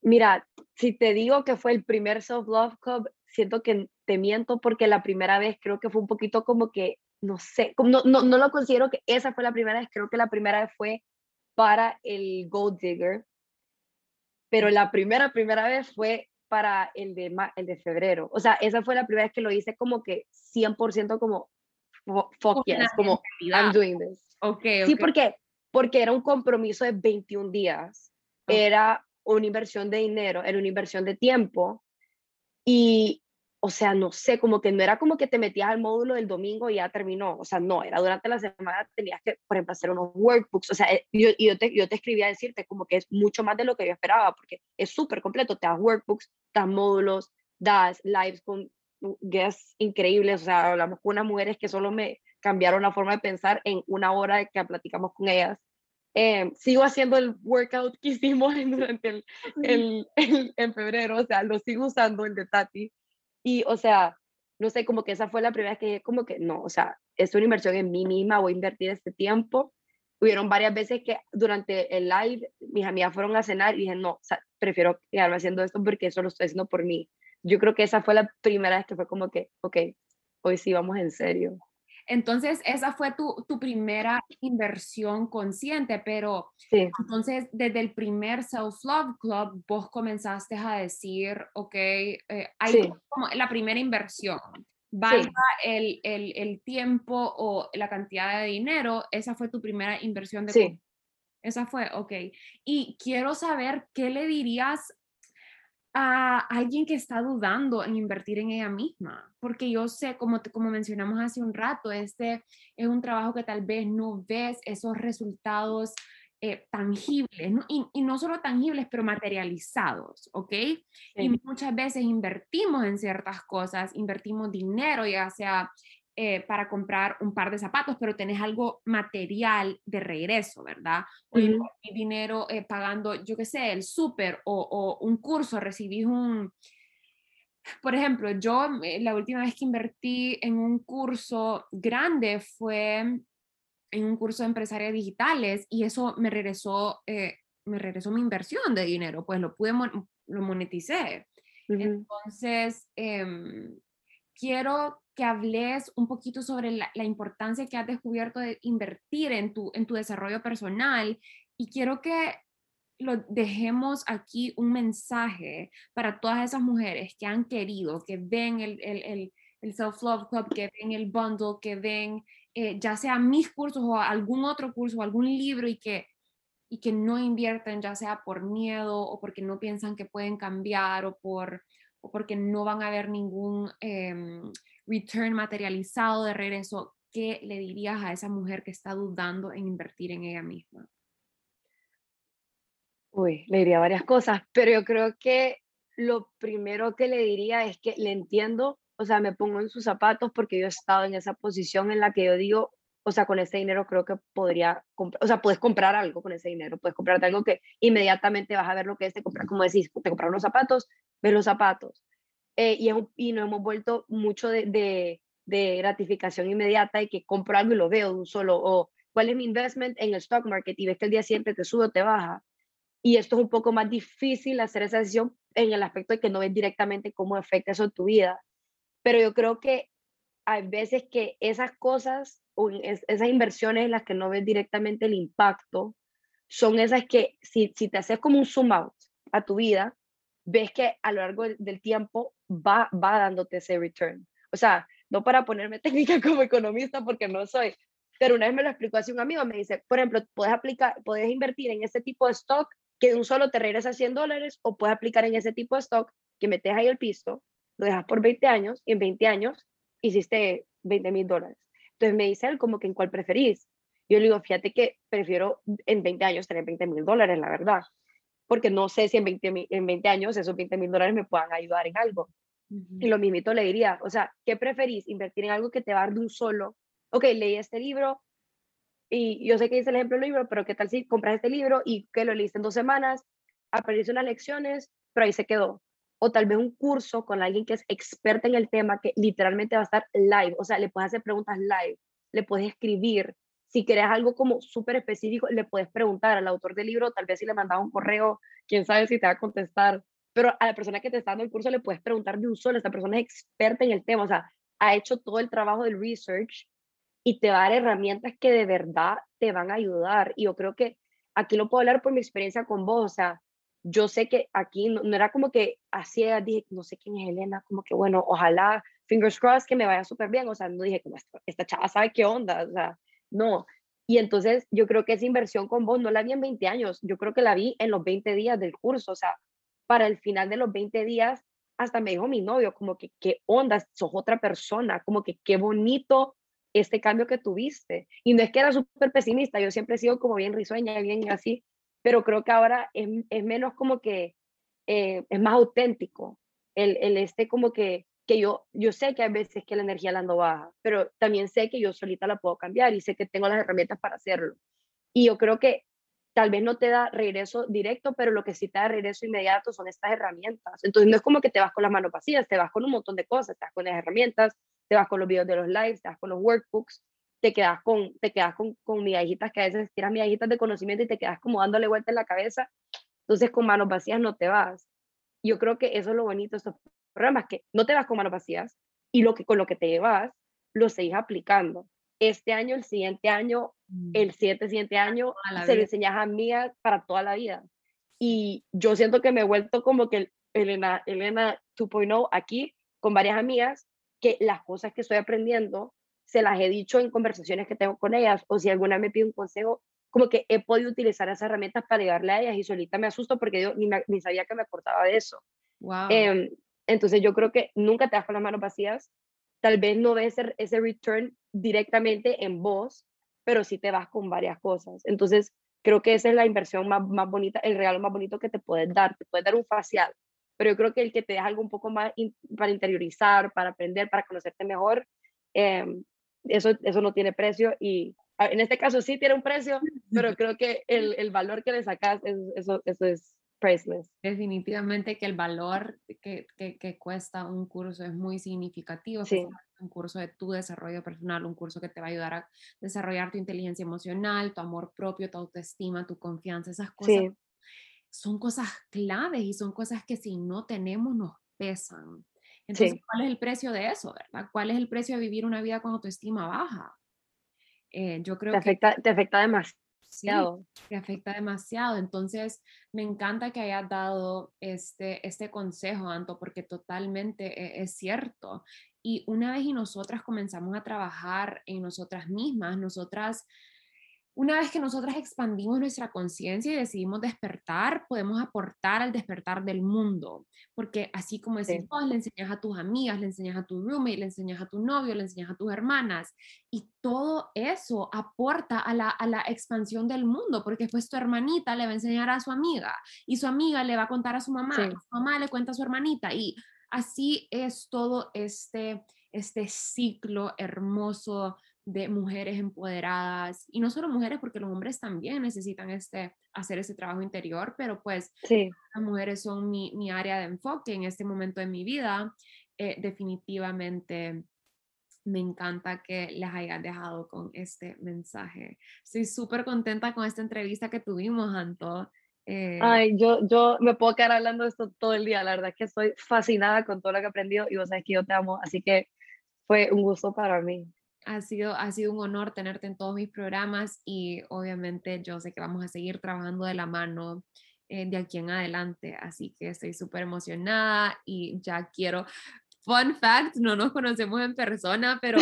Mira, si te digo que fue el primer Self Love Club, siento que te miento porque la primera vez creo que fue un poquito como que, no sé, no, no, no lo considero que esa fue la primera vez, creo que la primera vez fue para el Gold Digger, pero la primera, primera vez fue para el de, el de febrero. O sea, esa fue la primera vez que lo hice como que 100% como, fuck yes, como, I'm doing this. Okay, sí, porque porque era un compromiso de 21 días, era una inversión de dinero, era una inversión de tiempo y, o sea, no sé, como que no era como que te metías al módulo del domingo y ya terminó, o sea, no, era durante la semana tenías que, por ejemplo, hacer unos workbooks, o sea, eh, yo, yo, te, yo te escribía a decirte como que es mucho más de lo que yo esperaba, porque es súper completo, te das workbooks, das módulos, das lives con guests increíbles, o sea, hablamos con unas mujeres que solo me cambiaron la forma de pensar en una hora que platicamos con ellas. Eh, sigo haciendo el workout que hicimos <laughs> durante el, el, en febrero, o sea, lo sigo usando, el de Tati. Y, o sea, no sé, como que esa fue la primera vez que como que no, o sea, es una inversión en mí misma, voy a invertir este tiempo. Hubieron varias veces que durante el live mis amigas fueron a cenar y dije, no, o sea, prefiero quedarme haciendo esto porque eso lo estoy haciendo por mí. Yo creo que esa fue la primera vez que fue como que, ok, hoy sí vamos en serio. Entonces, esa fue tu, tu primera inversión consciente, pero entonces desde el primer Self-Love Club, vos comenzaste a decir, ok, eh, hay como la primera inversión, valga el, el, el, tiempo o la cantidad de dinero, esa fue tu primera inversión de... Sí. Esa fue, ok. Y quiero saber qué le dirías a alguien que está dudando en invertir en ella misma, porque yo sé, como, como mencionamos hace un rato, este es un trabajo que tal vez no ves esos resultados eh, tangibles, Y, y, no solo tangibles, pero materializados, ¿ok? Y muchas veces invertimos en ciertas cosas, invertimos dinero, ya sea eh, para comprar un par de zapatos, pero tenés algo material de regreso, ¿verdad? O dinero eh, pagando, yo qué sé, el súper o, un curso, recibís un... Por ejemplo, yo la última vez que invertí en un curso grande fue en un curso de empresarias digitales y eso me regresó, eh, me regresó mi inversión de dinero, pues lo pude, lo moneticé. Entonces, em, quiero que hables un poquito sobre la, importancia que has descubierto de invertir en tu, en tu desarrollo personal y quiero que lo dejemos aquí un mensaje para todas esas mujeres que han querido, que ven el, el, el, Self-Love Club, que ven el bundle, que ven eh, ya sea mis cursos o algún otro curso o algún libro y que, y que no invierten, ya sea por miedo o porque no piensan que pueden cambiar o por porque no van a ver ningún em, return materializado de regreso, ¿qué le dirías a esa mujer que está dudando en invertir en ella misma? Uy, le diría varias cosas, pero yo creo que lo primero que le diría es que le entiendo, o sea, me pongo en sus zapatos porque yo he estado en esa posición en la que yo digo, o sea, con ese dinero creo que podría, o sea, puedes comprar algo con ese dinero, puedes comprarte algo que inmediatamente vas a ver lo que es, te comprar, como decís, te comprar unos zapatos, ves los zapatos. Eh, y, y hemos vuelto mucho de, de, de, gratificación inmediata y que compro algo y lo veo de un solo, o cuál es mi investment en el stock market y ves que el día siguiente te sube o te baja. Y esto es un poco más difícil hacer esa decisión en el aspecto de que no ves directamente cómo afecta eso en tu vida. Pero yo creo que hay veces que esas cosas esas inversiones en las que no ves directamente el impacto, son esas que si, si te haces como un zoom out a tu vida, ves que a lo largo del tiempo va, va dándote ese return. O sea, no para ponerme <laughs> técnica como economista porque no soy, pero una vez me lo explicó así un amigo, me dice, por ejemplo, puedes aplicar, puedes invertir en ese tipo de stock que de un solo te regresa 100 dólares o puedes aplicar en ese tipo de stock que metes ahí el piso, lo dejas por 20 años y en 20 años hiciste 20 mil dólares. Entonces me dice él como que en cuál preferís. Yo le digo, fíjate que prefiero en 20 años tener 20 mil dólares, la verdad, porque no sé si en 20, en 20 años esos 20 mil dólares me puedan ayudar en algo. Y lo mismito le diría, o sea, ¿qué preferís? ¿Invertir en algo que te va a dar de un solo? Ok, leí este libro y yo sé que dice el ejemplo del libro, pero ¿qué tal si compras este libro y que lo leíste en dos semanas, aprendiste unas lecciones, pero ahí se quedó? o tal vez un curso con alguien que es experta en el tema, que literalmente va a estar live, o sea, le puedes hacer preguntas live, le puedes escribir. Si quieres algo como súper específico, le puedes preguntar al autor del libro, tal vez si le mandas un correo, quién sabe si te va a contestar, pero a la persona que te está dando el curso le puedes preguntar de un solo, esta persona es experta en el tema, o sea, ha hecho todo el trabajo del research y te va a dar herramientas que de verdad te van a ayudar. Y yo creo que aquí lo puedo hablar por mi experiencia con vos, o sea, yo sé que aquí no, era como que hacía, dije, no sé quién es Elena, como que bueno, ojalá, fingers crossed, que me vaya súper bien, o sea, no dije, como esta chava sabe qué onda, o sea, no. Y entonces yo creo que esa inversión con vos no la vi en 20 años, yo creo que la vi en los 20 días del curso, o sea, para el final de los 20 días, hasta me dijo mi novio, como que qué onda, sos otra persona, como que qué bonito este cambio que tuviste. Y no es que era súper pesimista, yo siempre he sido como bien risueña, bien así, pero creo que ahora es, es menos como que, eh, es más auténtico, el, el, este como que, que yo, yo sé que hay veces que la energía la ando baja, pero también sé que yo solita la puedo cambiar y sé que tengo las herramientas para hacerlo. Y yo creo que tal vez no te da regreso directo, pero lo que sí te da regreso inmediato son estas herramientas. Entonces no es como que te vas con las manos vacías, te vas con un montón de cosas, te vas con las herramientas, te vas con los videos de los lives, te vas con los workbooks, te quedas con, te quedas con, con migajitas que a veces tiras migajitas de conocimiento y te quedas como dándole vuelta en la cabeza. Entonces con manos vacías no te vas. Yo creo que eso es lo bonito estos programas, que no te vas con manos vacías y lo que, con lo que te llevas lo seguís aplicando. Este año, el siguiente año, mm. el siguiente, siguiente año, se lo enseñas a amigas para toda la vida. Y yo siento que me he vuelto como que Elena, Elena 2.0 aquí con varias amigas, que las cosas que estoy aprendiendo se las he dicho en conversaciones que tengo con ellas o si alguna me pide un consejo, como que he podido utilizar esas herramientas para llegarle a ellas y solita me asusto porque yo ni, ni sabía que me aportaba de eso. Wow. Em, entonces yo creo que nunca te das con las manos vacías, tal vez no ves ese, ese return directamente en vos, pero sí te vas con varias cosas. Entonces creo que esa es la inversión más, más bonita, el regalo más bonito que te puedes dar, te puedes dar un facial, pero yo creo que el que te deja algo un poco más para interiorizar, para aprender, para conocerte mejor, eh, eso, eso no tiene precio y en este caso sí tiene un precio, <laughs> pero creo que el, el valor que le sacas, es, eso, eso es priceless. Definitivamente que el valor que, que, que cuesta un curso es muy significativo. Sí. Un curso de tu desarrollo personal, un curso que te va a ayudar a desarrollar tu inteligencia emocional, tu amor propio, tu autoestima, tu confianza, esas cosas. Sí. Son cosas claves y son cosas que si no tenemos nos pesan. Entonces, ¿cuál es el precio de eso, verdad? ¿Cuál es el precio de vivir una vida con autoestima baja? Eh, yo creo te afecta, que... Te afecta demasiado. Sí, te afecta demasiado. Entonces, me encanta que hayas dado este, este consejo, Anto, porque totalmente e, es cierto. Y una vez y nosotras comenzamos a trabajar en nosotras mismas, nosotras una vez que nosotras expandimos nuestra conciencia y decidimos despertar, podemos aportar al despertar del mundo, porque así como decís vos, le enseñas a tus amigas, le enseñas a tu roommate, le enseñas a tu novio, le enseñas a tus hermanas, y todo eso aporta a la, a la expansión del mundo, porque después tu hermanita le va a enseñar a su amiga, y su amiga le va a contar a su mamá, y su mamá le cuenta a su hermanita, y así es todo este, este ciclo hermoso de mujeres empoderadas y no solo mujeres porque los hombres también necesitan este, hacer ese trabajo interior, pero pues sí. las mujeres son mi, mi, área de enfoque en este momento de mi vida. Eh, definitivamente me encanta que les hayas dejado con este mensaje. Estoy súper contenta con esta entrevista que tuvimos, Anto. Eh, Ay, yo, yo me puedo quedar hablando de esto todo el día. La verdad es que estoy fascinada con todo lo que he aprendido y vos sabes que yo te amo, así que fue un gusto para mí. Ha sido, ha sido un honor tenerte en todos mis programas y obviamente yo sé que vamos a seguir trabajando de la mano eh, de aquí en adelante, así que estoy súper emocionada y ya quiero Fun fact, no nos conocemos en persona, pero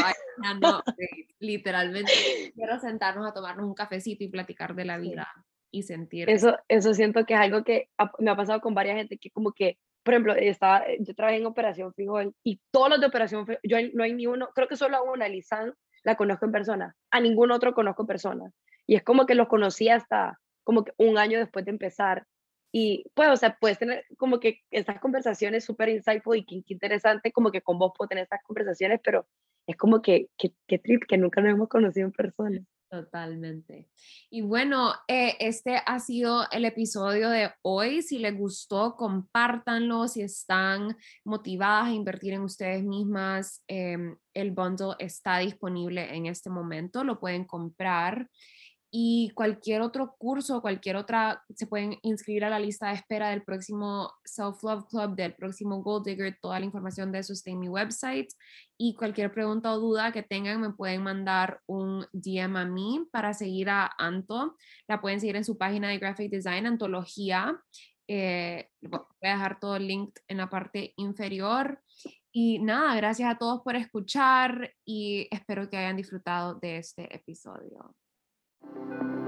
no, <laughs> literalmente quiero sentarnos a tomarnos un cafecito y platicar de la vida y sentir. Eso, eso siento que es algo que me ha pasado con varias gente que como que, por ejemplo, estaba, yo trabajé en Operación Fijo y todos los de Operación Fijo, yo no hay ni uno, creo que solo a una, Lisan, la conozco en persona, a ningún otro conozco en persona. Y es como que los conocí hasta como que un año después de empezar y pues, o sea, puedes tener como que estas conversaciones súper insightful y qué, interesante, como que con vos puedo tener estas conversaciones, pero es como que, qué trip, que nunca nos hemos conocido en persona. Totalmente. Y bueno, eh, este ha sido el episodio de hoy. Si les gustó, compártanlo. Si están motivadas a invertir en ustedes mismas, em, el bundle está disponible en este momento. Lo pueden comprar y cualquier otro curso, cualquier otra, se pueden inscribir a la lista de espera del próximo Self Love Club, del próximo Gold Digger, toda la información de eso está en mi website y cualquier pregunta o duda que tengan me pueden mandar un DM a mí para seguir a Anto, la pueden seguir en su página de Graphic Design, Antología, eh, voy a dejar todo el link en la parte inferior. Y nada, gracias a todos por escuchar y espero que hayan disfrutado de este episodio. Thank you.